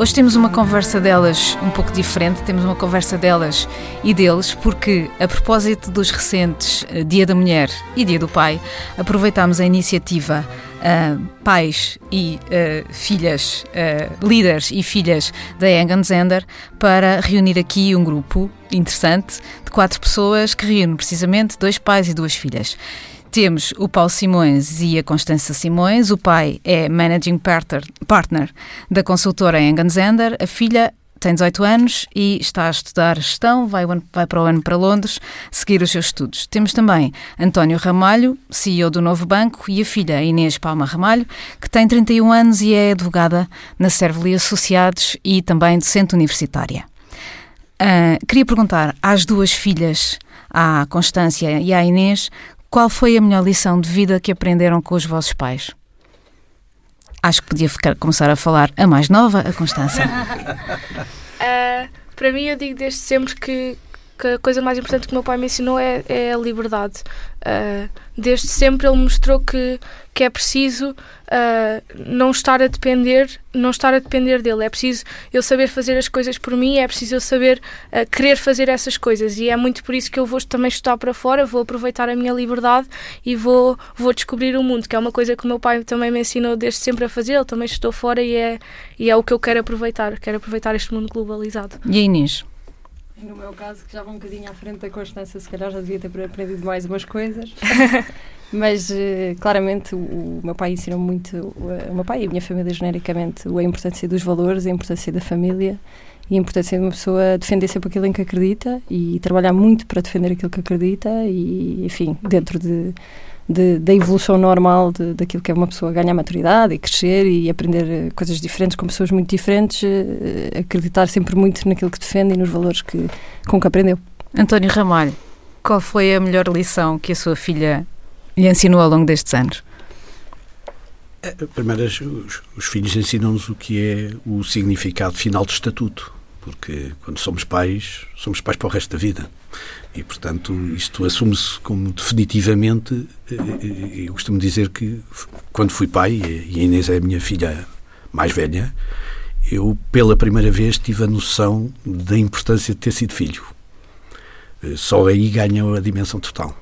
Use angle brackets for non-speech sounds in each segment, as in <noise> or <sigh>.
Hoje temos uma conversa delas um pouco diferente, temos uma conversa delas e deles, porque a propósito dos recentes eh, Dia da Mulher e Dia do Pai, aproveitámos a iniciativa uh, pais e uh, filhas, uh, líderes e filhas da Egan Zender para reunir aqui um grupo interessante de quatro pessoas que reúne precisamente dois pais e duas filhas. Temos o Paulo Simões e a Constança Simões. O pai é Managing Partner da consultora Engen Zender. A filha tem 18 anos e está a estudar gestão, vai, vai para o ano para Londres seguir os seus estudos. Temos também António Ramalho, CEO do Novo Banco, e a filha Inês Palma Ramalho, que tem 31 anos e é advogada na Servali Associados e também docente universitária. Uh, queria perguntar às duas filhas, à Constância e à Inês, qual foi a melhor lição de vida que aprenderam com os vossos pais? Acho que podia ficar, começar a falar a mais nova, a Constança. uh, <laughs> para mim, eu digo desde sempre que, que a coisa mais importante que o meu pai me ensinou é, é a liberdade. Uh, desde sempre ele mostrou que, que é preciso uh, não estar a depender não estar a depender dele. É preciso eu saber fazer as coisas por mim, é preciso eu saber uh, querer fazer essas coisas. E é muito por isso que eu vou também estudar para fora, vou aproveitar a minha liberdade e vou, vou descobrir o mundo, que é uma coisa que o meu pai também me ensinou desde sempre a fazer. Ele também estou fora e é, e é o que eu quero aproveitar. Quero aproveitar este mundo globalizado. E Inês? No meu caso, que já vou um bocadinho à frente da Constância, se calhar já devia ter aprendido mais umas coisas. <laughs> Mas, uh, claramente, o, meu pai ensinou muito, o, o, meu pai e a minha família, genericamente, a importância dos valores, a importância da família e a importância de uma pessoa defender sempre aquilo em que acredita e trabalhar muito para defender aquilo que acredita e, enfim, dentro de de, da evolução normal de, daquilo que é uma pessoa ganhar maturidade e crescer e aprender eh, coisas diferentes com pessoas muito diferentes, uh, acreditar sempre muito naquilo que defende e nos valores que, com que aprendeu. António Ramalho, qual foi a melhor lição que a sua filha lhe ensinou ao longo destes anos? Eh, primeiro, os, os filhos ensinam-nos o que é o significado final do estatuto, porque quando somos pais, somos pais para o resto da vida. E, portanto, isto assume-se como definitivamente. Eh, eh, eu costumo dizer que, quando fui pai, e a Inês é a minha filha mais velha, eu, pela primeira vez, tive a noção da importância de ter sido filho. Eh, só aí ganha a dimensão total.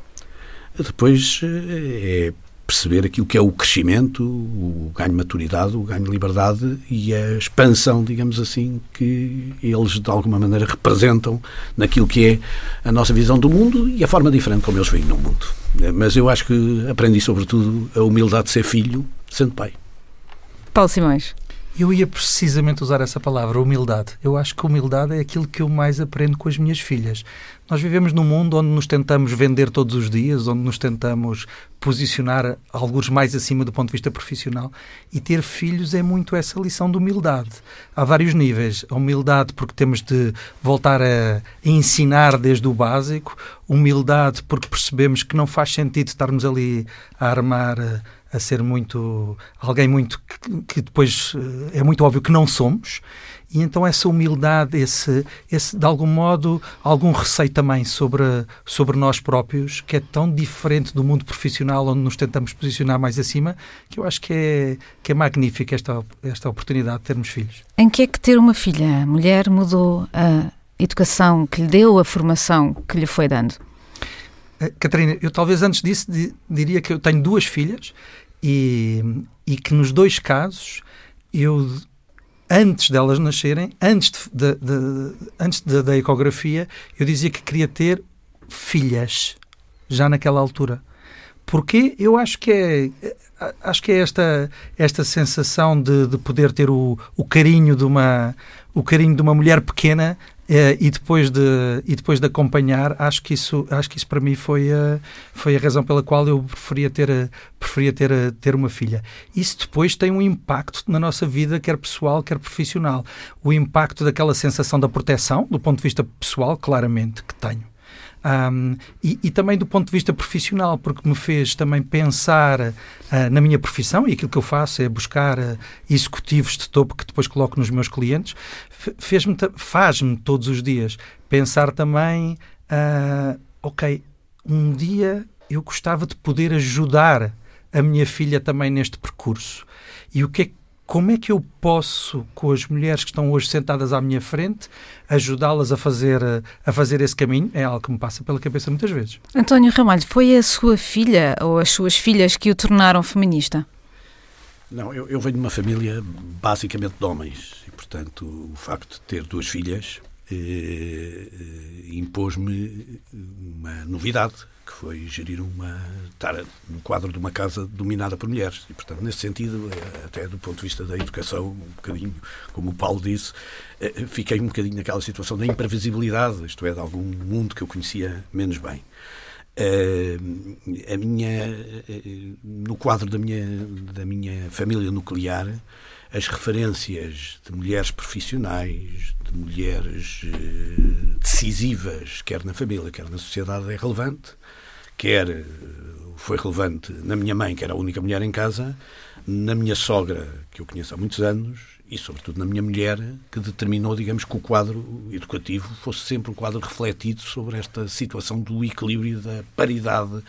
Depois é perceber aquilo que é o crescimento, o ganho de maturidade, o ganho de liberdade e a expansão, digamos assim, que eles de alguma maneira representam naquilo que é a nossa visão do mundo e a forma diferente como eles veem no mundo. Mas eu acho que aprendi sobretudo a humildade de ser filho, sendo pai. Paulo Simões. Eu ia precisamente usar essa palavra, humildade. Eu acho que humildade é aquilo que eu mais aprendo com as minhas filhas. Nós vivemos num mundo onde nos tentamos vender todos os dias, onde nos tentamos posicionar alguns mais acima do ponto de vista profissional e ter filhos é muito essa lição de humildade. Há vários níveis. A humildade porque temos de voltar a ensinar desde o básico, humildade porque percebemos que não faz sentido estarmos ali a armar a ser muito alguém muito que depois eh, é muito óbvio que não somos e então essa humildade esse esse de algum modo algum receio também sobre sobre nós próprios que é tão diferente do mundo profissional onde nos tentamos posicionar mais acima que eu acho que é que é magnífica esta esta oportunidade de termos filhos. Em que é que ter uma filha? Mulher mudou a educação que lhe deu a formação que lhe foi dando? Eh, Catarina, eu talvez antes disso diria que eu tenho duas filhas e, e que nos dois casos eu antes delas nascerem, antes, de, de, de, antes da ecografia, eu dizia que queria ter filhas, já naquela altura. Porque eu acho que é acho que é esta esta sensação de, de poder ter o, o carinho de uma o carinho de uma mulher pequena é, e depois de e depois de acompanhar acho que isso acho que isso para mim foi a, foi a razão pela qual eu preferia ter preferia ter ter uma filha. Isso depois tem um impacto na nossa vida quer pessoal quer profissional. O impacto daquela sensação da proteção do ponto de vista pessoal claramente que tenho um, e, e, também do ponto de vista profissional, porque me fez também pensar uh, na minha profissão e aquilo que eu faço é buscar uh, executivos de topo que depois coloco nos meus clientes, fez-me, faz-me todos os dias pensar também, uh, ok, um dia eu gostava de poder ajudar a minha filha também neste percurso. E o que é como é que eu posso, com as mulheres que estão hoje sentadas à minha frente, ajudá-las a fazer, a fazer esse caminho? É algo que me passa pela cabeça muitas vezes. António Ramalho, foi a sua filha ou as suas filhas que o tornaram feminista? Não, eu, eu venho de uma família basicamente de homens e, portanto, o facto de ter duas filhas eh, eh impôs-me uma novidade que foi gerir uma. estar no quadro de uma casa dominada por mulheres. E, portanto, nesse sentido, eh, até do ponto de vista da educação, um bocadinho, como o Paulo disse, eh, fiquei um bocadinho naquela situação da imprevisibilidade, isto é, de algum mundo que eu conhecia menos bem. Uh, a minha, uh, no quadro da minha, da minha família nuclear, as referências de mulheres profissionais, de mulheres uh, decisivas, quer na família, quer na sociedade, é relevante. Quer eh, foi relevante na minha mãe, que era a única mulher em casa, na minha sogra, que eu conheço há muitos anos, e sobretudo na minha mulher, que determinou, digamos, que o quadro educativo fosse sempre um quadro refletido sobre esta situação do equilíbrio da paridade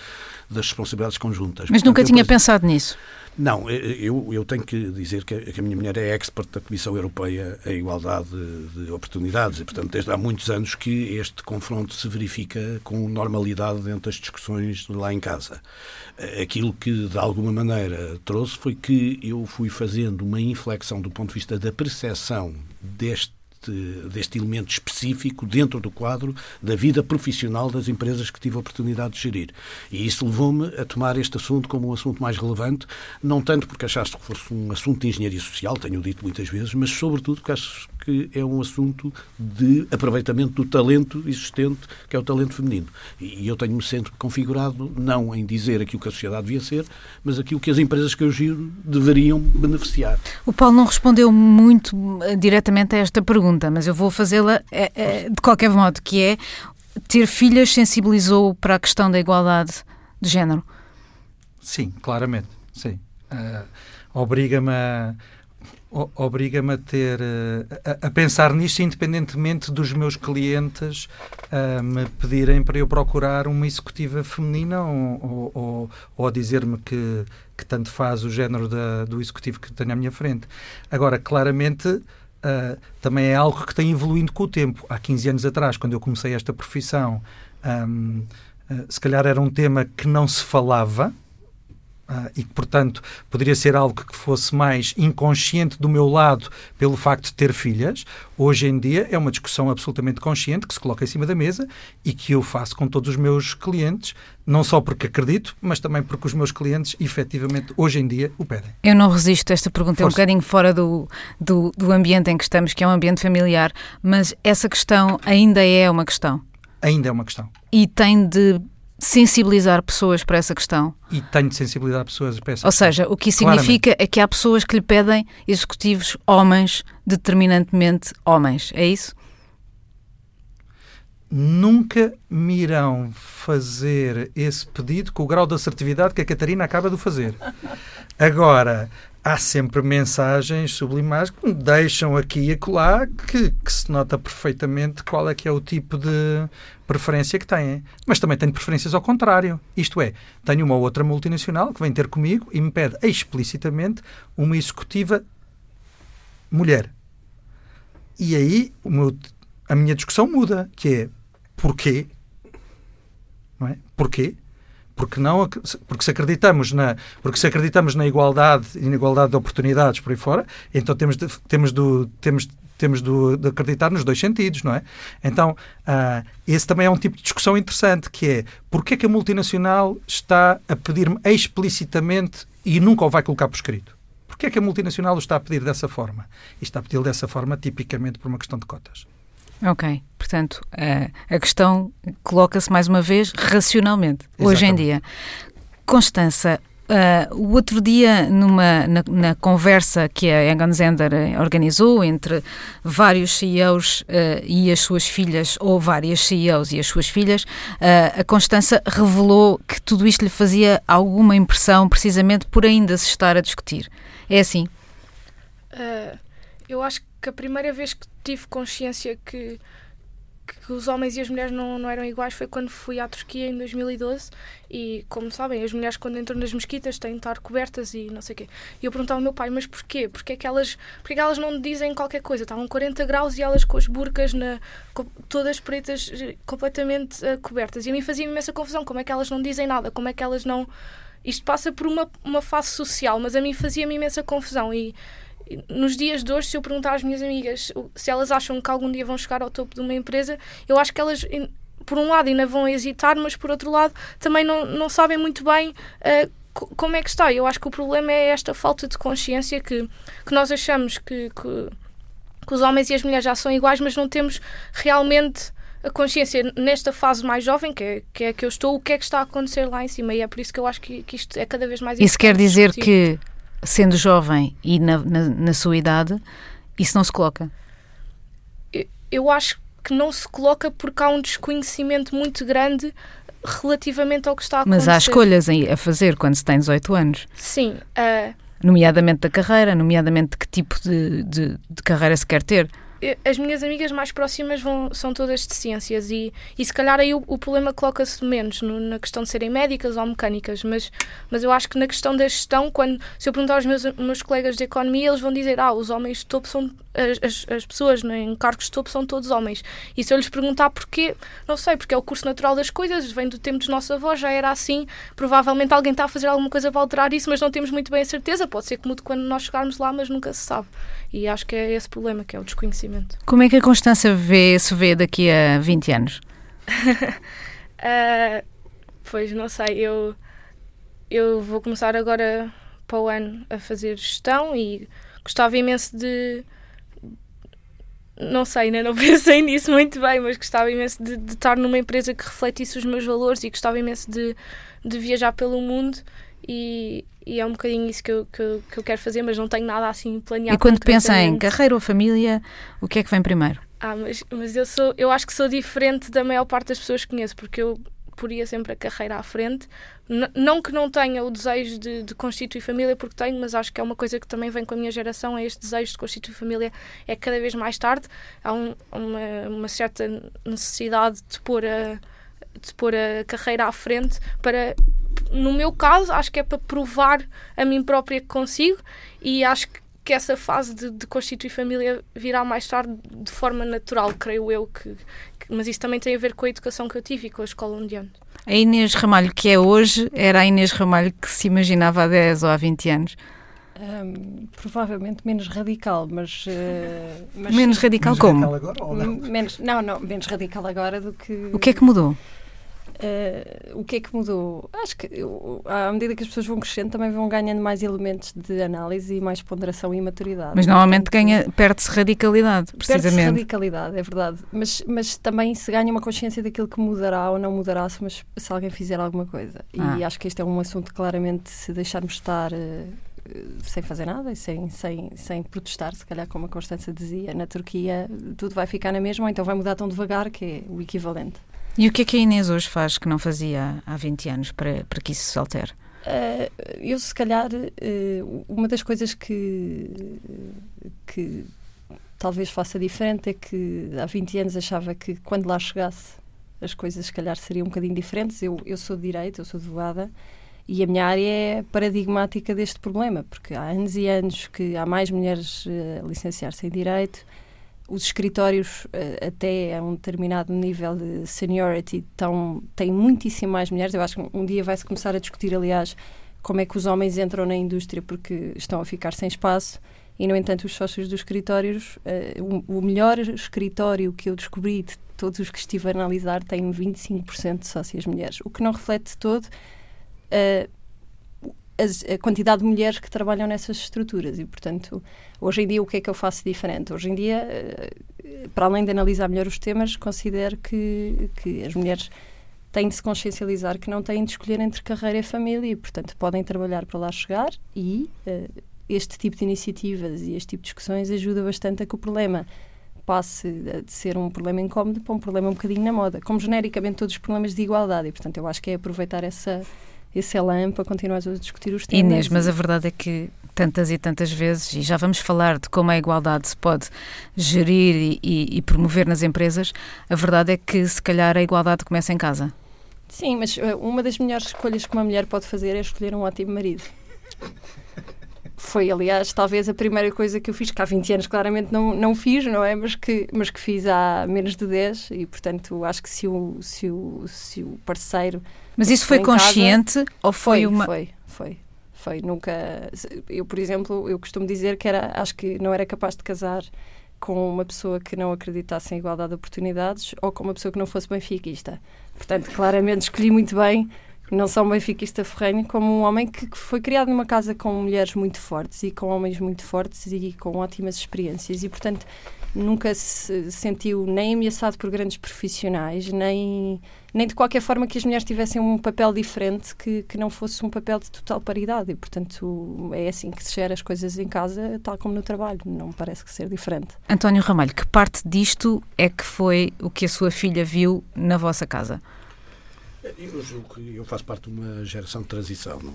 das responsabilidades conjuntas. Mas Portanto, nunca tinha pensado nisso? Não, eu, eu tenho que dizer que a minha mulher é expert da Comissão Europeia em Igualdade de Oportunidades e, portanto, desde há muitos anos que este confronto se verifica com normalidade dentro das discussões lá em casa. Aquilo que, de alguma maneira, trouxe foi que eu fui fazendo uma inflexão do ponto de vista da percepção deste deste, deste elemento específico dentro do quadro da vida profissional das empresas que tive a oportunidade de gerir. E isso levou-me a tomar este assunto como um assunto mais relevante, não tanto porque achaste que fosse um assunto de engenharia social, tenho dito muitas vezes, mas sobretudo porque acho que é um assunto de aproveitamento do talento existente, que é o talento feminino. E eu tenho-me sempre configurado não em dizer aquilo que a sociedade devia ser, mas aquilo que as empresas que eu giro deveriam beneficiar. O Paulo não respondeu muito eh, diretamente a esta pergunta, mas eu vou fazê-la é, é, de qualquer modo, que é ter filhas sensibilizou para a questão da igualdade de género? Sim, claramente, sim. Uh, Obriga-me a obriga-me a ter a, a, pensar nisto independentemente dos meus clientes a me pedirem para eu procurar uma executiva feminina ou, ou, ou a dizer-me que, que tanto faz o género da, do executivo que tenho à minha frente. Agora, claramente, uh, também é algo que tem evoluindo com o tempo. Há 15 anos atrás, quando eu comecei esta profissão, um, uh, se calhar era um tema que não se falava, Uh, e que, portanto, poderia ser algo que fosse mais inconsciente do meu lado pelo facto de ter filhas, hoje em dia é uma discussão absolutamente consciente que se coloca em cima da mesa e que eu faço com todos os meus clientes, não só porque acredito, mas também porque os meus clientes, efetivamente, hoje em dia o pedem. Eu não resisto a esta pergunta, Força. é um bocadinho fora do, do, do ambiente em que estamos, que é um ambiente familiar, mas essa questão ainda é uma questão. Ainda é uma questão. E tem de sensibilizar pessoas para essa questão. E tenho de sensibilizar pessoas para essa Ou questão. seja, o que isso significa Claramente. é que há pessoas que lhe pedem executivos homens, determinantemente homens. É isso? Nunca me irão fazer esse pedido com o grau de assertividade que a Catarina acaba de fazer. Agora, há sempre mensagens sublimares que me deixam aqui e acolá que, que, se nota perfeitamente qual é que é o tipo de preferência que têm. Mas também tenho preferências ao contrário. Isto é, tenho uma outra multinacional que vem ter comigo e me pede explicitamente uma executiva mulher. E aí meu, a minha discussão muda, que é porquê? Não é? Porquê? Porque não porque se acreditamos na porque se acreditamos na igualdade e na igualdade de oportunidades por aí fora então temos de, temos do temos temos de, de acreditar nos dois sentidos, não é? Então, uh, esse também é um tipo de discussão interessante, que é porque é que a multinacional está a pedir-me explicitamente e nunca o vai colocar por escrito? Porquê é que a multinacional o está a pedir dessa forma? E está a pedir dessa forma tipicamente por uma questão de cotas. Ok, portanto, a, a questão coloca-se mais uma vez racionalmente, Exatamente. hoje em dia. Constança, Uh, o outro dia, numa, na, na, conversa que a Egon Zender organizou entre vários CEOs uh, e as suas filhas, ou várias CEOs e as suas filhas, uh, a Constança revelou que tudo isto lhe fazia alguma impressão, precisamente por ainda se estar a discutir. É assim? eu acho que a primeira vez que tive consciência que, que os homens e as mulheres não, não eram iguais foi quando fui à Turquia em 2012 e, como sabem, as mulheres quando entram nas mesquitas têm de estar cobertas e não sei o quê. E eu perguntava ao meu pai, mas porquê? Porquê é que elas, porquê é que elas não dizem qualquer coisa? Estavam 40 graus e elas com as burcas na, todas pretas, eh, completamente uh, cobertas. E a mim fazia imensa confusão, como é que elas não dizem nada? Como é que elas não... Isto passa por uma, uma fase social, mas a mim fazia-me imensa confusão e nos dias de hoje, se eu perguntar às minhas amigas se elas acham que algum dia vão chegar ao topo de uma empresa, eu acho que elas, por um lado, ainda vão hesitar, mas por outro lado, também não, não sabem muito bem uh, como é que está. Eu acho que o problema é esta falta de consciência que, que nós achamos que, que, que os homens e as mulheres já são iguais, mas não temos realmente a consciência nesta fase mais jovem, que é, que é que eu estou, o que é que está a acontecer lá em cima. E é por isso que eu acho que, que isto é cada vez mais Isso quer dizer discutir. que sendo jovem e na, na, na sua idade, isso não se coloca? Eu, eu acho que não se coloca porque há um desconhecimento muito grande relativamente ao que está a acontecer. Mas há escolhas a fazer quando se tem 18 anos. Sim. Uh... Nomeadamente da carreira, nomeadamente de que tipo de, de, de carreira se quer ter as minhas amigas mais próximas vão, são todas de ciências e, e se calhar aí o, o problema coloca-se menos no, na questão de serem médicas ou mecânicas, mas, mas eu acho que na questão da gestão, quando se eu perguntar aos meus, meus colegas de economia, eles vão dizer, ah, os homens de topo são, as, as, as pessoas em cargos de topo são todos homens. E se eu lhes perguntar porquê, não sei, porque é o curso natural das coisas, vem do tempo dos nossos avós, já era assim, provavelmente alguém está a fazer alguma coisa para alterar isso, mas não temos muito bem a certeza, pode ser que mude quando nós chegarmos lá, mas nunca se sabe. E acho que é esse problema, que é o desconhecimento. Como é que a Constança vê, se vê daqui a 20 anos? uh, <laughs> pois, não sei, eu, eu vou começar agora para o ano a fazer gestão e gostava imenso de. Não sei, ainda não <laughs> pensei nisso muito bem, mas gostava imenso de, de estar numa empresa que refletisse os meus valores e gostava imenso de, de viajar pelo mundo e, e é um bocadinho isso que eu, que, eu, que eu quero fazer, mas não tenho nada assim planeado. E quando pensa em carreira ou família, o que é que vem primeiro? Ah, mas, mas eu, sou, eu acho que sou diferente da maior parte das pessoas que conheço, porque eu poria sempre a carreira à frente. Não que não tenha o desejo de, de, constituir família, porque tenho, mas acho que é uma coisa que também vem com a minha geração, é este desejo de constituir família é cada vez mais tarde. Há um, uma, uma certa necessidade de pôr a de pôr a carreira à frente para no meu caso acho que é para provar a mim própria que consigo e acho que, que essa fase de, de constituir família virá mais tarde de forma natural creio eu que, mas isso também tem a ver com a educação que eu tive e com a escola onde ando a Inês Ramalho que é hoje era a Inês Ramalho que se imaginava há 10 ou há 20 anos um, provavelmente menos radical, mas, uh, <laughs> mas menos radical menos como? Radical agora, ou não? Menos, não, não, menos radical agora do que. O que é que mudou? Uh, o que é que mudou? Acho que à medida que as pessoas vão crescendo, também vão ganhando mais elementos de análise e mais ponderação e maturidade. Mas normalmente ganha, perde-se radicalidade, precisamente. Perde-se radicalidade, é verdade. Mas, mas também se ganha uma consciência daquilo que mudará ou não mudará se, mas, se alguém fizer alguma coisa. E ah. acho que este é um assunto claramente, se deixarmos estar. Uh, sem fazer nada e sem, sem, sem protestar, se calhar como a Constança dizia, na Turquia tudo vai ficar na mesma, ou então vai mudar tão devagar que é o equivalente. E o que é que a Inês hoje faz que não fazia há 20 anos para, para que isso se altere? Uh, eu, se calhar, uh, uma das coisas que, que talvez faça diferente é que há 20 anos achava que quando lá chegasse as coisas, se calhar, seriam um bocadinho diferentes. Eu, eu sou de Direito, eu sou advogada e a minha área é paradigmática deste problema, porque há anos e anos que há mais mulheres uh, a licenciar-se em Direito os escritórios, eh, até a um determinado nível de seniority, tão, têm muitíssimo mais mulheres. Eu acho que um dia vai-se começar a discutir, aliás, como é que os homens entram na indústria porque estão a ficar sem espaço. E, no entanto, os sócios dos escritórios, uh, o, o, melhor escritório que eu descobri de todos os que estive a analisar tem 25% de sócias mulheres, o que não reflete todo uh, a quantidade de mulheres que trabalham nessas estruturas e, portanto, hoje em dia o que é que eu faço diferente? Hoje em dia, eh, para além de analisar melhor os temas, considero que, que as mulheres têm de se consciencializar que não têm de escolher entre carreira e família e, portanto, podem trabalhar para lá chegar e uh, este tipo de iniciativas e este tipo de discussões ajuda bastante a que o problema passe de ser um problema incómodo para um problema um bocadinho na moda, como genericamente todos os problemas de igualdade e, portanto, eu acho que é aproveitar essa esse elan para continuar a discutir os temas. Inês, mas a verdade é que tantas e tantas vezes, e já vamos falar de como a igualdade se pode gerir e, e, promover nas empresas, a verdade é que se calhar a igualdade começa em casa. Sim, mas uh, uma das melhores escolhas que uma mulher pode fazer é escolher um ótimo marido. Foi, aliás, talvez a primeira coisa que eu fiz, que há 20 anos claramente não, não fiz, não é? Mas que, mas que fiz há menos de 10 e, portanto, acho que se o, se o, se o parceiro... Mas isso foi consciente casa, ou foi, foi uma... Foi, foi. Foi, nunca... Eu, por exemplo, eu costumo dizer que era, acho que não era capaz de casar com uma pessoa que não acreditasse em igualdade de oportunidades ou com uma pessoa que não fosse benfiquista. Portanto, claramente escolhi muito bem não só um benfiquista ferrenho, como um homem que, que, foi criado numa casa com mulheres muito fortes e com homens muito fortes e com ótimas experiências e, portanto, nunca se sentiu nem ameaçado por grandes profissionais, nem, nem de qualquer forma que as mulheres tivessem um papel diferente que, que não fosse um papel de total paridade. E, portanto, é assim que se gera as coisas em casa, tal como no trabalho. Não parece que ser diferente. António Ramalho, que parte disto é que foi o que a sua filha viu na vossa casa? Eu julgo que eu faço parte de uma geração de transição. Não,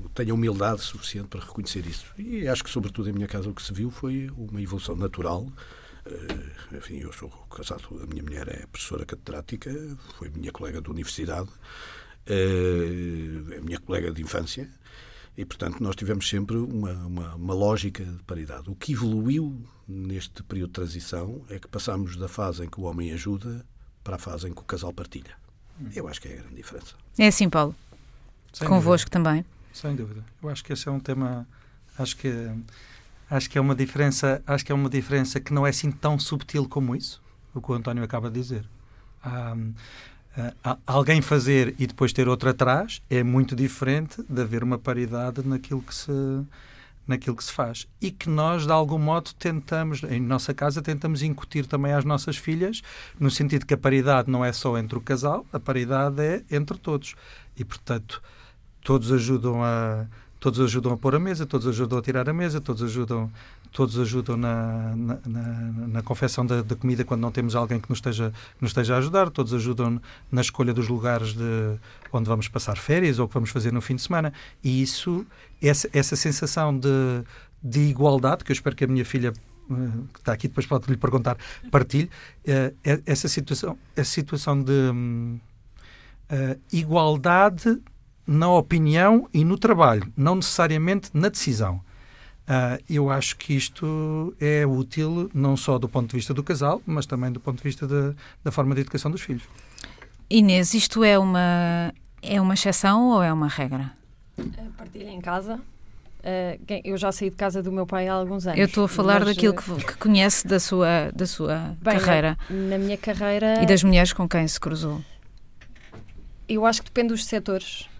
não tenho humildade suficiente para reconhecer isso. E acho que, sobretudo, em minha casa, o que se viu foi uma evolução natural. Uh, enfim, eu sou casado, a minha mulher é professora catedrática, foi minha colega de universidade, uh, é minha colega de infância, e, portanto, nós tivemos sempre uma, uma, uma, lógica de paridade. O que evoluiu neste período de transição é que passámos da fase em que o homem ajuda para a fase em que o casal partilha. Eu acho que é a grande diferença. É assim, Paulo? Sem Convosco dúvida. também? Sem dúvida. Eu acho que esse é um tema. Acho que acho que é uma diferença. Acho que é uma diferença que não é assim tão subtil como isso. O que o António acaba de dizer. Um, Uh, alguém fazer e depois ter outro atrás é muito diferente de haver uma paridade naquilo que se naquilo que se faz e que nós de algum modo tentamos em nossa casa tentamos incutir também às nossas filhas no sentido que a paridade não é só entre o casal a paridade é entre todos e portanto todos ajudam a todos ajudam a pôr a mesa, todos ajudam a tirar a mesa, todos ajudam, todos ajudam na, na, na, na confecção da, da, comida quando não temos alguém que nos, esteja, que nos esteja a ajudar, todos ajudam na escolha dos lugares de onde vamos passar férias ou que vamos fazer no fim de semana. E isso, essa, essa sensação de, de igualdade, que eu espero que a minha filha eh, que está aqui, depois pode lhe perguntar, partilhe, uh, essa situação, essa situação de uh, igualdade na opinião e no trabalho, não necessariamente na decisão. Uh, eu acho que isto é útil não só do ponto de vista do casal, mas também do ponto de vista de, da forma de educação dos filhos. Inês, isto é uma, é uma exceção ou é uma regra? Partilha em casa. Uh, eu já saí de casa do meu pai há alguns anos. Eu estou a falar mas, daquilo que, que, conhece da sua, da sua bem, carreira. Na, na minha carreira. E das mulheres com quem se cruzou. Eu acho que depende dos setores.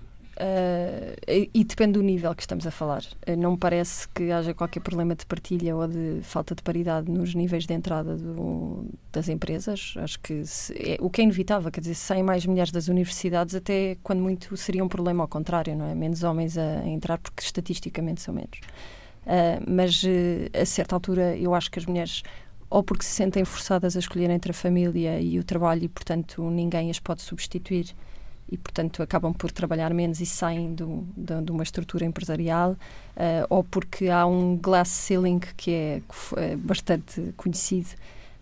Uh, e depende do nível que estamos a falar. Uh, não me parece que haja qualquer problema de partilha ou de falta de paridade nos níveis de entrada do, das empresas. Acho que se, é, o que é inevitável, quer dizer, saem mais mulheres das universidades, até quando muito seria um problema ao contrário, não é? Menos homens a, a entrar, porque estatisticamente são menos. Uh, mas a certa altura, eu acho que as mulheres ou porque se sentem forçadas a escolher entre a família e o trabalho e, portanto, ninguém as pode substituir e, portanto, acabam por trabalhar menos e saem do, do, de uma estrutura empresarial, uh, ou porque há um glass ceiling que é, é bastante conhecido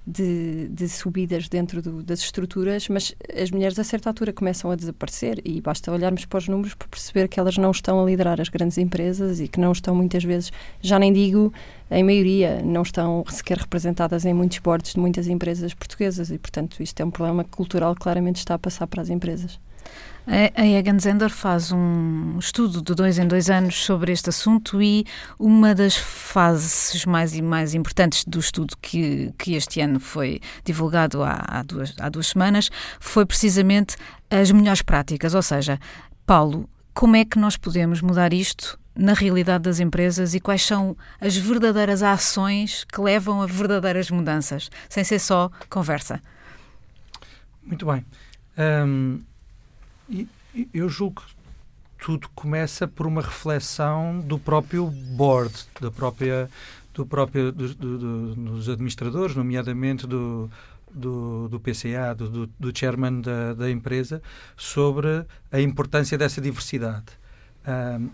de, de subidas dentro do, das estruturas, mas as mulheres a certa altura começam a desaparecer e basta olharmos para os números para perceber que elas não estão a liderar as grandes empresas e que não estão muitas vezes, já nem digo em maioria, não estão sequer representadas em muitos boards de muitas empresas portuguesas e, portanto, isto é um problema cultural que claramente está a passar para as empresas. A Egan Zender faz um estudo de dois em dois anos sobre este assunto e uma das fases mais e mais importantes do estudo que, que este ano foi divulgado há, há, duas, há duas semanas foi precisamente as melhores práticas. Ou seja, Paulo, como é que nós podemos mudar isto na realidade das empresas e quais são as verdadeiras ações que levam a verdadeiras mudanças, sem ser só conversa? Muito bem. Um, eu julgo que tudo começa por uma reflexão do próprio board, da própria, do próprio, do, do, do, dos administradores, nomeadamente do, do, do PCA, do, do, do chairman da, da empresa, sobre a importância dessa diversidade.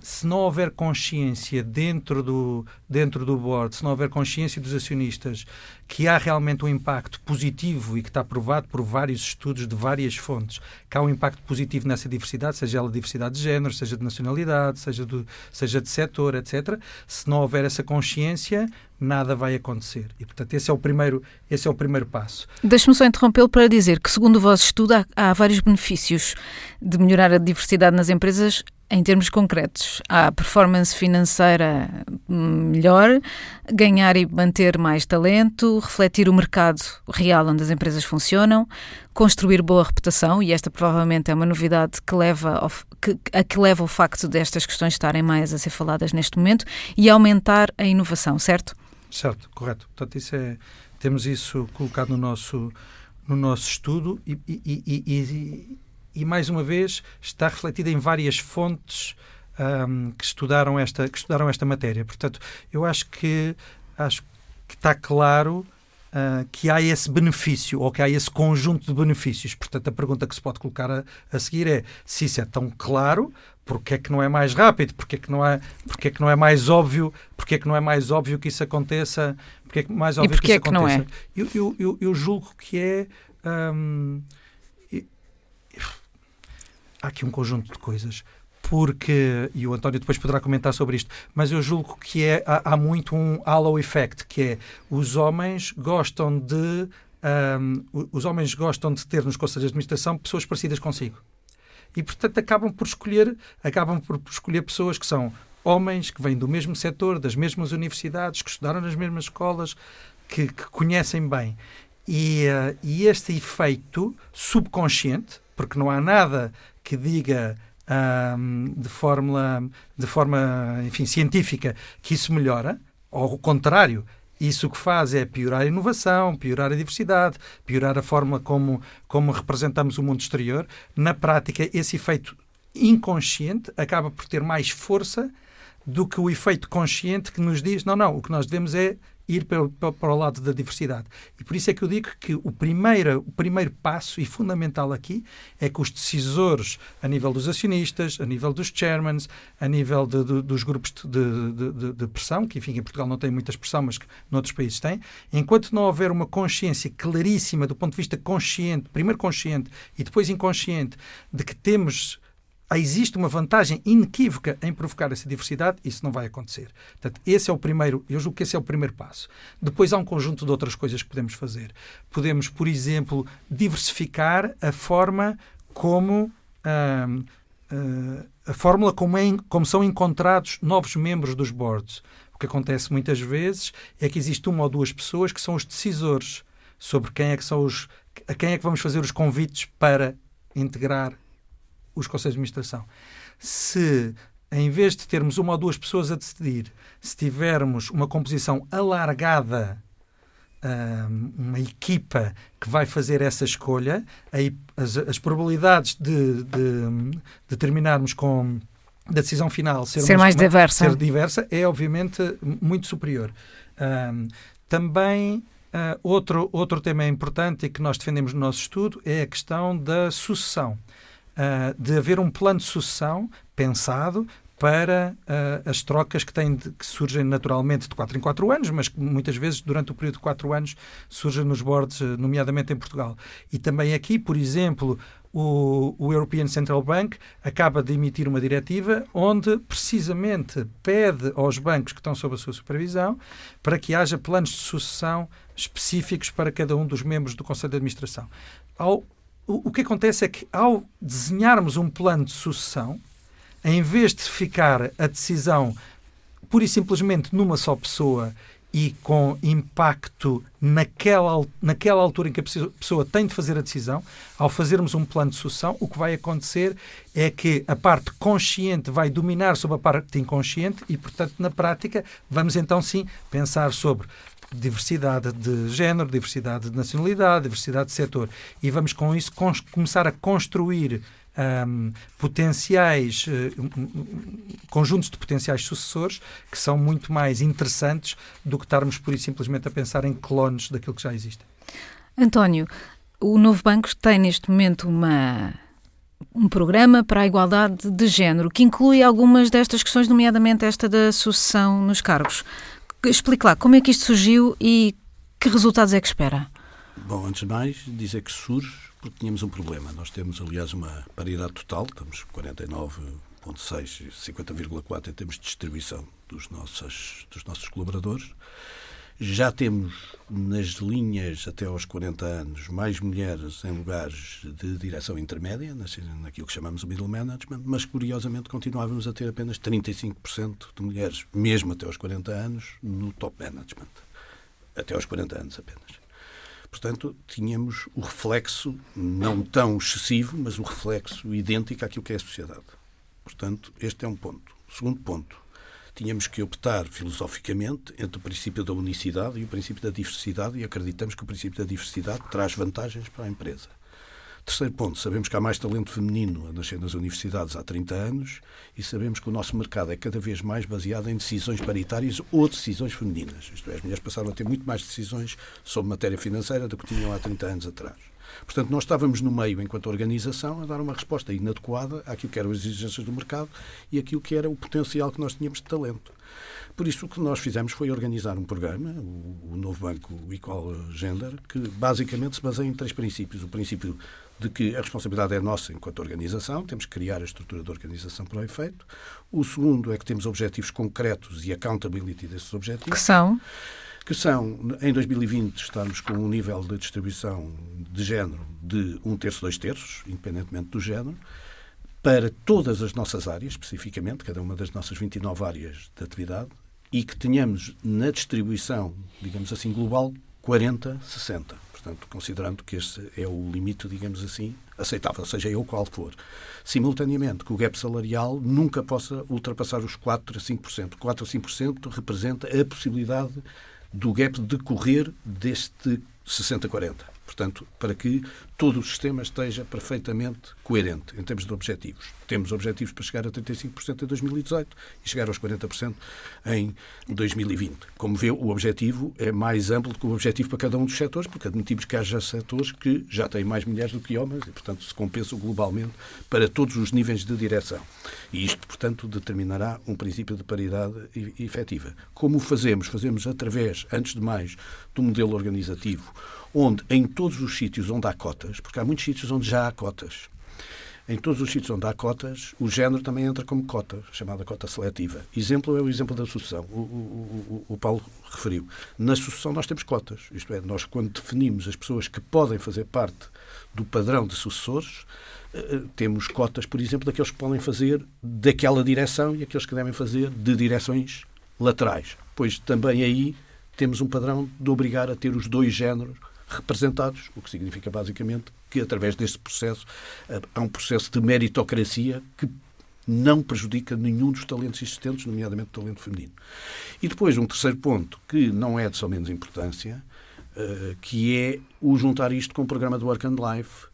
Se não houver consciência dentro do, dentro do board, se não houver consciência dos acionistas que há realmente um impacto positivo e que está provado por vários estudos de várias fontes, que há um impacto positivo nessa diversidade, seja ela diversidade de género, seja de nacionalidade, seja, do, seja de setor, etc. Se não houver essa consciência, nada vai acontecer. E, portanto, esse é o primeiro, esse é o primeiro passo. Deixe-me só interrompê-lo para dizer que, segundo o vosso estudo, há, há vários benefícios de melhorar a diversidade nas empresas em termos concretos, há performance financeira melhor, ganhar e manter mais talento, refletir o mercado real onde as empresas funcionam, construir boa reputação, e esta provavelmente é uma novidade que leva ao, que, a que leva o facto destas questões estarem mais a ser faladas neste momento, e aumentar a inovação, certo? Certo, correto. Portanto, isso é, temos isso colocado no nosso, no nosso estudo e, e, e, e mais uma vez está refletida em várias fontes um, que estudaram esta que estudaram esta matéria. Portanto, eu acho que acho que está claro uh, que há esse benefício ou que há esse conjunto de benefícios. Portanto, a pergunta que se pode colocar a, a seguir é se isso é tão claro, porque é que não é mais rápido? Porque é que não é, porque é que não é mais óbvio? Porque é que não é mais óbvio que isso aconteça? Porque é que mais óbvio e que isso é que aconteça? Não é? Eu, eu, eu, julgo que é há aqui um conjunto de coisas porque, e o António depois poderá comentar sobre isto, mas eu julgo que é, há, há muito um halo effect, que é os homens gostam de um, os homens gostam de ter nos conselhos de administração pessoas parecidas consigo. E portanto acabam por escolher, acabam por escolher pessoas que são homens que vêm do mesmo setor, das mesmas universidades, que estudaram nas mesmas escolas, que, que conhecem bem. E, uh, e este efeito subconsciente, porque não há nada que diga de, forma, de forma enfim, científica que isso melhora, ao contrário, isso o que faz é piorar a inovação, piorar a diversidade, piorar a forma como, como representamos o mundo exterior. Na prática, esse efeito inconsciente acaba por ter mais força do que o efeito consciente que nos diz: não, não, o que nós devemos é ir para, para, para, o lado da diversidade. E por isso é que eu digo que o primeiro, o primeiro passo e fundamental aqui é que os decisores, a nível dos acionistas, a nível dos chairmans, a nível de, de, dos grupos de, de, de, pressão, que enfim em Portugal não tem muita expressão, mas que noutros países têm, enquanto não houver uma consciência claríssima do ponto de vista consciente, primeiro consciente e depois inconsciente, de que temos existe uma vantagem inequívoca em provocar essa diversidade, isso não vai acontecer. Portanto, esse é o primeiro, eu julgo que esse é o primeiro passo. Depois há um conjunto de outras coisas que podemos fazer. Podemos, por exemplo, diversificar a forma como hum, a fórmula como, é, como são encontrados novos membros dos boards. O que acontece muitas vezes é que existe uma ou duas pessoas que são os decisores sobre quem é que são os a quem é que vamos fazer os convites para integrar os conselhos de administração. Se, em vez de termos uma ou duas pessoas a decidir, se tivermos uma composição alargada, uma equipa que vai fazer essa escolha, aí as, as probabilidades de, de, de terminarmos com da decisão final ser, ser mais diversa. Ser diversa é obviamente muito superior. Também uh, outro, outro tema importante e que nós defendemos no nosso estudo é a questão da sucessão uh, de haver um plano de sucessão pensado para uh, as trocas que, têm de, que surgem naturalmente de 4 em 4 anos, mas que muitas vezes durante o período de 4 anos surgem nos boards, uh, nomeadamente em Portugal. E também aqui, por exemplo, o, o, European Central Bank acaba de emitir uma diretiva onde precisamente pede aos bancos que estão sob a sua supervisão para que haja planos de sucessão específicos para cada um dos membros do Conselho de Administração. Ao o, que acontece é que, ao desenharmos um plano de sucessão, em vez de ficar a decisão pura e simplesmente numa só pessoa e com impacto naquela, naquela altura em que a pessoa tem de fazer a decisão, ao fazermos um plano de sucessão, o que vai acontecer é que a parte consciente vai dominar sobre a parte inconsciente e, portanto, na prática, vamos então sim pensar sobre diversidade de género, diversidade de nacionalidade, diversidade de setor. E vamos com isso começar a construir um, potenciais um, conjuntos de potenciais sucessores que são muito mais interessantes do que estarmos por e simplesmente a pensar em clones daquilo que já existe. António, o novo banco tem neste momento uma um programa para a igualdade de género, que inclui algumas destas questões, nomeadamente esta da sucessão nos cargos. Explique lá, como é que isto surgiu e que resultados é que espera? Bom, antes de mais, dizer que surge porque tínhamos um problema. Nós temos, aliás, uma paridade total, estamos 49,6 e 50,4 em termos de distribuição dos nossos, dos nossos colaboradores. Já temos nas linhas até aos 40 anos mais mulheres em lugares de direção intermédia, naquilo que chamamos o middle management, mas curiosamente continuávamos a ter apenas 35% de mulheres, mesmo até aos 40 anos, no top management. Até aos 40 anos apenas. Portanto, tínhamos o reflexo, não tão excessivo, mas o reflexo idêntico àquilo que é a sociedade. Portanto, este é um ponto. Segundo ponto, tínhamos que optar filosoficamente entre o princípio da unicidade e o princípio da diversidade e acreditamos que o princípio da diversidade traz vantagens para a empresa. Terceiro ponto, sabemos que há mais talento feminino a nascer nas universidades há 30 anos e sabemos que o nosso mercado é cada vez mais baseado em decisões paritárias ou decisões femininas. Isto é, as mulheres passaram a ter muito mais decisões sobre matéria financeira do que tinham há 30 anos atrás. Portanto, nós estávamos no meio, enquanto organização, a dar uma resposta inadequada àquilo que eram as exigências do mercado e àquilo que era o potencial que nós tínhamos de talento. Por isso, o que nós fizemos foi organizar um programa, o, o novo banco Equal Gender, que basicamente se baseia em três princípios. O princípio de que a responsabilidade é nossa enquanto organização, temos que criar a estrutura da organização para o efeito. O segundo é que temos objetivos concretos e accountability desses objetivos. Que são? Que são, em 2020, estamos com um nível de distribuição de género de um terço, dois terços, independentemente do género, para todas as nossas áreas, especificamente, cada uma das nossas 29 áreas de atividade, e que tenhamos na distribuição, digamos assim, global, 40, 60. Portanto, considerando que este é o limite, digamos assim, aceitável, seja ele qual for. Simultaneamente, que o gap salarial nunca possa ultrapassar os 4 a 5%. 4 a 5% representa a possibilidade do gap decorrer deste 60-40. Portanto, para que todo o sistema esteja perfeitamente coerente em termos de objetivos. Temos objetivos para chegar a 35% em 2018 e chegar aos 40% em 2020. Como vê, o objetivo é mais amplo do que o objetivo para cada um dos setores, porque admitimos que haja setores que já têm mais mulheres do que homens e, portanto, se compensam globalmente para todos os níveis de direção. E isto, portanto, determinará um princípio de paridade efetiva. Como o fazemos? Fazemos através, antes de mais, do modelo organizativo, onde em todos os sítios onde há cotas, porque há muitos sítios onde já há cotas, em todos os sítios onde há cotas, o género também entra como cota, chamada cota seletiva. Exemplo é o exemplo da sucessão. O, o, o, Paulo referiu. Na sucessão nós temos cotas. Isto é, nós quando definimos as pessoas que podem fazer parte do padrão de sucessores, eh, eh, temos cotas, por exemplo, daqueles que podem fazer daquela direção e aqueles que devem fazer de direções laterais. Pois também aí temos um padrão de obrigar a ter os dois géneros representados, o que significa basicamente que através deste processo há um processo de meritocracia que não prejudica nenhum dos talentos existentes, nomeadamente o talento feminino. E depois um terceiro ponto, que não é de só menos importância, eh, que é o juntar isto com o programa do Work and Life,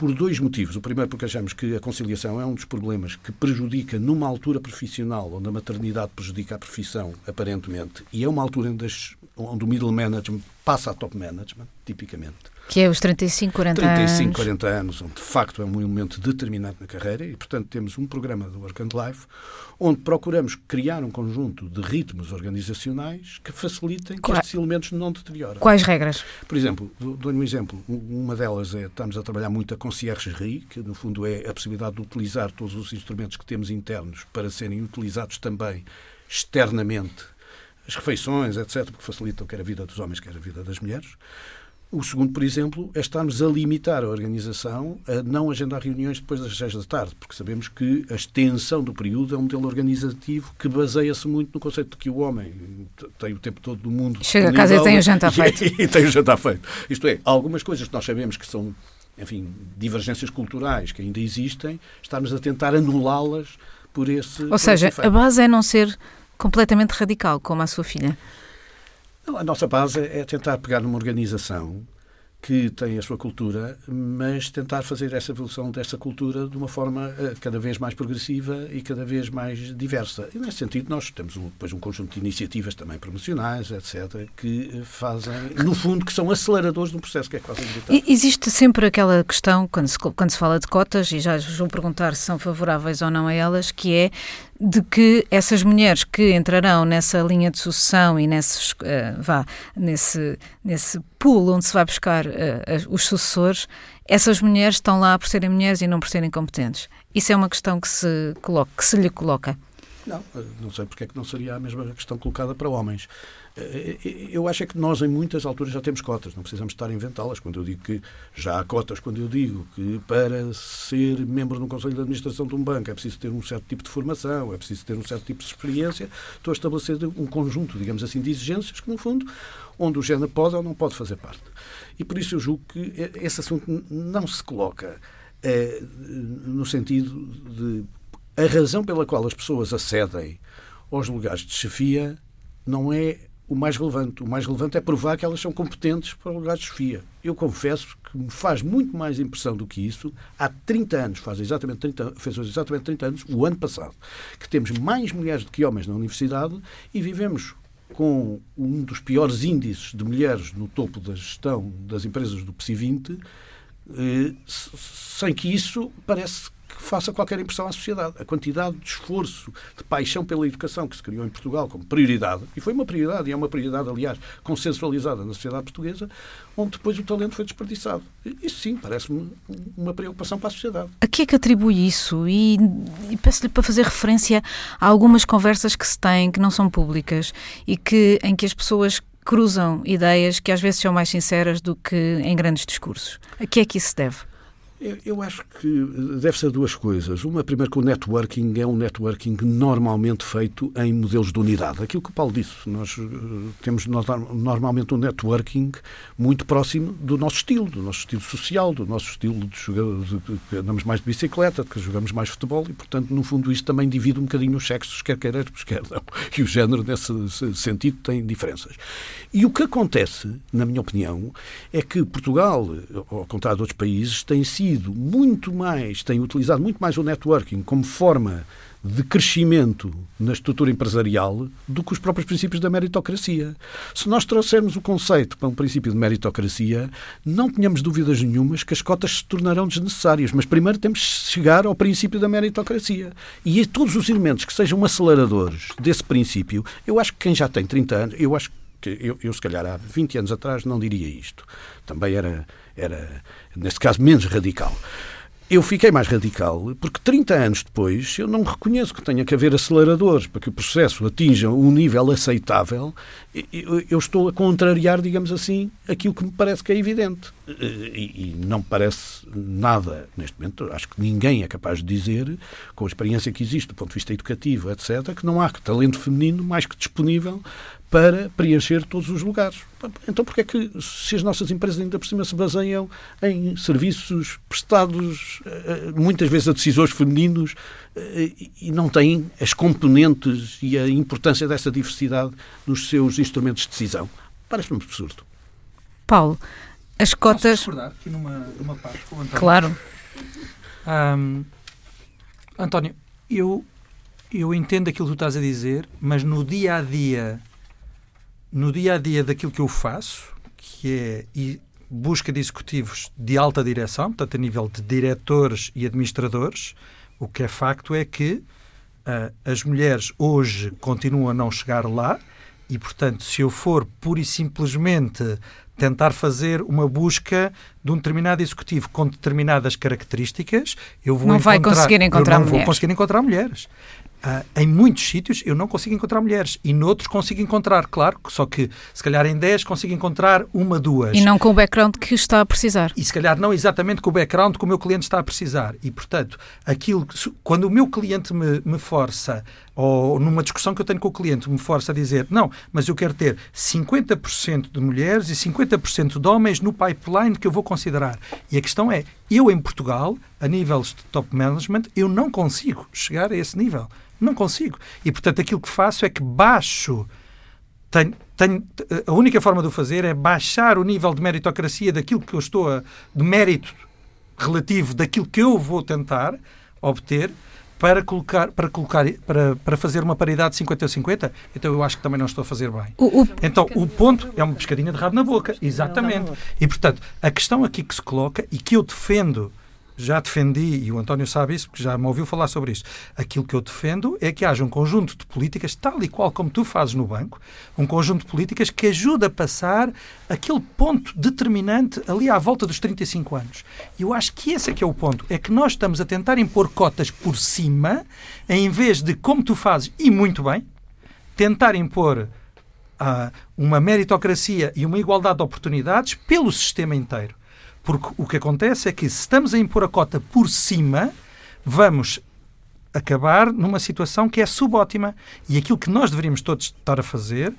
por dois motivos. O primeiro, porque achamos que a conciliação é um dos problemas que prejudica numa altura profissional, onde a maternidade prejudica a profissão, aparentemente, e é uma altura onde, as, onde o middle management passa a top management, tipicamente. Que é os 35, 40 35, anos. 35, 40 anos, onde de facto é um elemento determinante na carreira e, portanto, temos um programa do Work and Life onde procuramos criar um conjunto de ritmos organizacionais que facilitem que estes elementos não deteriorem. Quais regras? Por exemplo, dou-lhe um exemplo. Uma delas é, estamos a trabalhar muito a conciergerie, que no fundo é a possibilidade de utilizar todos os instrumentos que temos internos para serem utilizados também externamente as refeições, etc., porque facilitam quer a vida dos homens, quer a vida das mulheres. O segundo, por exemplo, é estarmos a limitar a organização a não agendar reuniões depois das seis da tarde, porque sabemos que a extensão do período é um modelo organizativo que baseia-se muito no conceito de que o homem tem o tempo todo do mundo. Chega a casa e tem o jantar feito. E, <laughs> e tem o jantar feito. Isto é, algumas coisas que nós sabemos que são, enfim, divergências culturais que ainda existem, estamos a tentar anulá-las por esse. Ou seja, a base é não ser completamente radical, como a sua filha. Não, a nossa base é tentar pegar numa organização que têm a sua cultura, mas tentar fazer essa evolução dessa cultura de uma forma uh, cada vez mais progressiva e cada vez mais diversa. E nesse sentido nós temos um, depois um conjunto de iniciativas também promocionais, etc., que uh, fazem, no fundo, que são aceleradores de um processo que é quase inevitável. Existe sempre aquela questão, quando se, quando se fala de cotas, e já vos vou perguntar se são favoráveis ou não a elas, que é de que essas mulheres que entrarão nessa linha de sucessão e nesses, uh, vá, nesse, nesse pool onde se vai buscar uh, os sucessores, essas mulheres estão lá por serem mulheres e não por serem competentes. Isso é uma questão que se, coloca, que se lhe coloca. Não, não sei porque é que não seria a mesma questão colocada para homens. Eh, eh, eu acho é que nós, em muitas alturas, já temos cotas, não precisamos estar a inventá-las. Quando eu digo que já há cotas, quando eu digo que para ser membro de um Conselho de Administração de um banco é preciso ter um certo tipo de formação, é preciso ter um certo tipo de experiência, estou a estabelecer um conjunto, digamos assim, de exigências que, no fundo, onde o género pode ou não pode fazer parte. E por isso eu julgo que esse assunto não se coloca é, no sentido de a razão pela qual as pessoas acedem aos lugares de chefia não é o mais relevante. O mais relevante é provar que elas são competentes para o lugar de chefia. Eu confesso que me faz muito mais impressão do que isso. Há 30 anos, faz exatamente 30, fez exatamente 30 anos, o ano passado, que temos mais mulheres do que homens na universidade e vivemos com um dos piores índices de mulheres no topo da gestão das empresas do PSI 20, eh, sem que isso parece que faça qualquer impressão à sociedade. A quantidade de esforço, de paixão pela educação que se criou em Portugal como prioridade, e foi uma prioridade, e é uma prioridade, aliás, consensualizada na sociedade portuguesa, onde depois o talento foi desperdiçado. Isso sim, parece-me uma preocupação para a sociedade. A que é que atribui isso? E, e peço-lhe para fazer referência a algumas conversas que se têm, que não são públicas, e que, em que as pessoas cruzam ideias que às vezes são mais sinceras do que em grandes discursos. A que é que isso deve? Eu, acho que deve ser duas coisas. Uma, primeiro, que o networking é um networking normalmente feito em modelos de unidade. Aquilo que o Paulo disse, nós uh, temos normalmente um networking muito próximo do nosso estilo, do nosso estilo social, do nosso estilo de jogar, de, andamos mais de bicicleta, de que jogamos mais futebol e, portanto, no fundo, isto também divide um bocadinho os sexos, quer queiramos, quer não. <laughs> E o género, nesse sentido, tem diferenças. E o que acontece, na minha opinião, é que Portugal, ao contrário de outros países, tem sido muito mais, têm utilizado muito mais o networking como forma de crescimento na estrutura empresarial do que os próprios princípios da meritocracia. Se nós trouxermos o conceito para um princípio de meritocracia, não tenhamos dúvidas nenhumas que as cotas se tornarão desnecessárias, mas primeiro temos de chegar ao princípio da meritocracia. E todos os elementos que sejam aceleradores desse princípio, eu acho que quem já tem 30 anos, eu acho que eu, eu se calhar há 20 anos atrás não diria isto. Também era era, neste caso, menos radical. Eu fiquei mais radical porque 30 anos depois eu não reconheço que tenha que haver aceleradores para que o processo atinja um nível aceitável. Eu estou a contrariar, digamos assim, aquilo que me parece que é evidente. E não parece nada, neste momento, acho que ninguém é capaz de dizer, com a experiência que existe do ponto de vista educativo, etc., que não há talento feminino mais que disponível para preencher todos os lugares. Então, porque é que, se as nossas empresas ainda por cima se baseiam em serviços prestados, eh, muitas vezes a decisores femininos, eh, e não têm as componentes e a importância dessa diversidade nos seus instrumentos de decisão? Parece-me absurdo. Paulo, as cotas. Posso aqui numa, numa parte com o António? Claro. Um, António, eu, eu entendo aquilo que tu estás a dizer, mas no dia a dia no dia a dia daquilo que eu faço, que é busca de executivos de alta direção, portanto, a nível de diretores e administradores, o que é facto é que uh, as mulheres hoje continuam a não chegar lá e, portanto, se eu for pura e simplesmente tentar fazer uma busca de um determinado executivo com determinadas características, eu vou não encontrar, vai conseguir encontrar eu não mulheres. vou conseguir encontrar mulheres. Uh, em muitos sítios eu não consigo encontrar mulheres e noutros consigo encontrar, claro, só que se calhar em 10 consigo encontrar uma, duas. E não com o background que está a precisar. E se calhar não exatamente com o background que o meu cliente está a precisar. E portanto, aquilo quando o meu cliente me, me força, ou numa discussão que eu tenho com o cliente, me força a dizer não, mas eu quero ter 50% de mulheres e 50% de homens no pipeline que eu vou considerar. E a questão é, eu em Portugal, a nível de top management, eu não consigo chegar a esse nível. Não consigo. E, portanto, aquilo que faço é que baixo, tenho, tenho, a única forma de o fazer é baixar o nível de meritocracia daquilo que eu estou a, de mérito relativo daquilo que eu vou tentar obter para colocar para colocar para, para fazer uma paridade 50 a 50 então eu acho que também não estou a fazer bem. O, o... então o ponto é uma pescadinha de rabo na boca exatamente. e portanto a questão aqui que se coloca e que eu defendo já defendi, e o António sabe isso, porque já me ouviu falar sobre isso. Aquilo que eu defendo é que haja um conjunto de políticas, tal e qual como tu fazes no banco, um conjunto de políticas que ajuda a passar aquele ponto determinante ali à volta dos 35 anos. E eu acho que esse é que é o ponto. É que nós estamos a tentar impor cotas por cima, em vez de, como tu fazes, e muito bem, tentar impor uh, uma meritocracia e uma igualdade de oportunidades pelo sistema inteiro. Porque o que acontece é que se estamos a impor a cota por cima, vamos acabar numa situação que é subótima. E aquilo que nós deveríamos todos estar a fazer,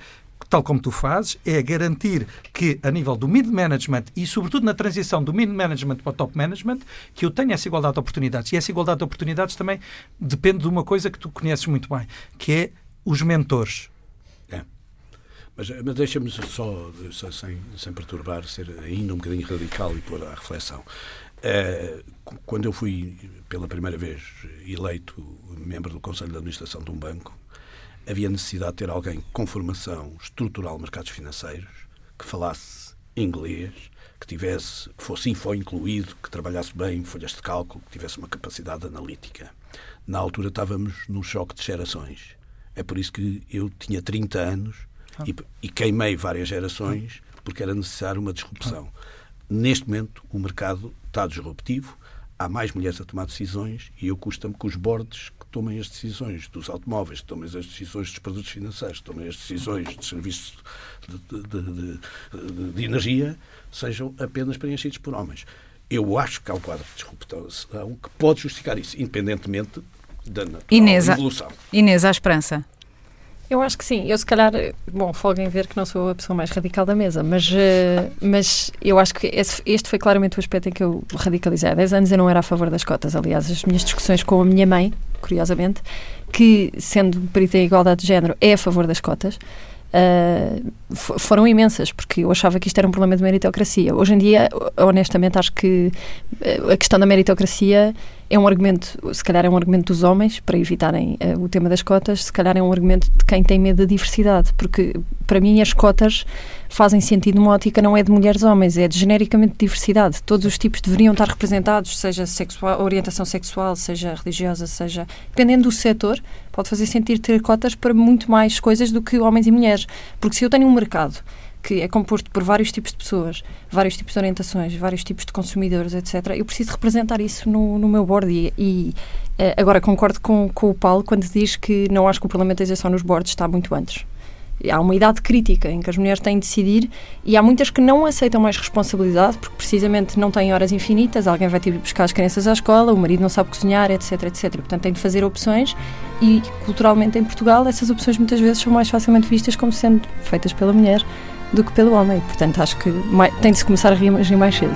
tal como tu fazes, é garantir que, a nível do mid-management e, sobretudo, na transição do mid-management para o top-management, que eu tenha essa igualdade de oportunidades. E essa igualdade de oportunidades também depende de uma coisa que tu conheces muito bem, que é os mentores. Mas, mas deixa-me só, só, sem, sem perturbar, ser ainda um bocadinho radical e pôr à reflexão. Uh, quando eu fui pela primeira vez eleito membro do Conselho de Administração de um banco, havia necessidade de ter alguém com formação estrutural de mercados financeiros, que falasse inglês, que tivesse, que fosse info incluído, que trabalhasse bem folhas de cálculo, que tivesse uma capacidade analítica. Na altura estávamos num choque de gerações. É por isso que eu tinha 30 anos ah. e, e, queimei várias gerações porque era necessário uma disrupção. Ah. Neste momento, o mercado está disruptivo, há mais mulheres a tomar decisões e eu custa-me que os bordes que tomem as decisões dos automóveis, que tomem as decisões dos produtos financeiros, que tomem as decisões de serviços de, de, de, de, energia, sejam apenas preenchidos por homens. Eu acho que há um quadro de disrupção que pode justificar isso, independentemente da Inês, evolução. Inês, a esperança. Eu acho que sim. Eu, se calhar, bom, folguem ver que não sou a pessoa mais radical da mesa, mas, uh, mas eu acho que esse, este foi claramente o aspecto em que eu radicalizei. Há 10 anos eu não era a favor das cotas. Aliás, as minhas discussões com a minha mãe, curiosamente, que, sendo perita em igualdade de género, é a favor das cotas. Uh, foram imensas, porque eu achava que isto era um problema de meritocracia. Hoje em dia, honestamente, acho que eh, a questão da meritocracia é um argumento, se calhar é um argumento dos homens para evitarem uh, o tema das cotas, se calhar é um argumento de quem tem medo da diversidade, porque para mim as cotas fazem sentido numa ótica não é de mulheres homens, é de genericamente diversidade. Todos os tipos deveriam estar representados, seja sexual, orientação sexual, seja religiosa, seja dependendo do setor, pode fazer sentido ter cotas para muito mais coisas do que homens e mulheres, porque se eu tenho um mercado que é composto por vários tipos de pessoas, vários tipos de orientações, vários tipos de consumidores, etc., eu preciso representar isso no, no meu board. E, e eh, agora concordo com, com o Paulo quando diz que não acho que o isenção nos boards está muito antes. Há uma idade crítica em que as mulheres têm de decidir e há muitas que não aceitam mais responsabilidade porque precisamente não têm horas infinitas, alguém vai ter de buscar as crianças à escola, o marido não sabe cozinhar, etc, etc. Portanto, têm de fazer opções e culturalmente em Portugal essas opções muitas vezes são mais facilmente vistas como sendo feitas pela mulher do que pelo homem. Portanto, acho que tem de se começar a reagir mais cedo.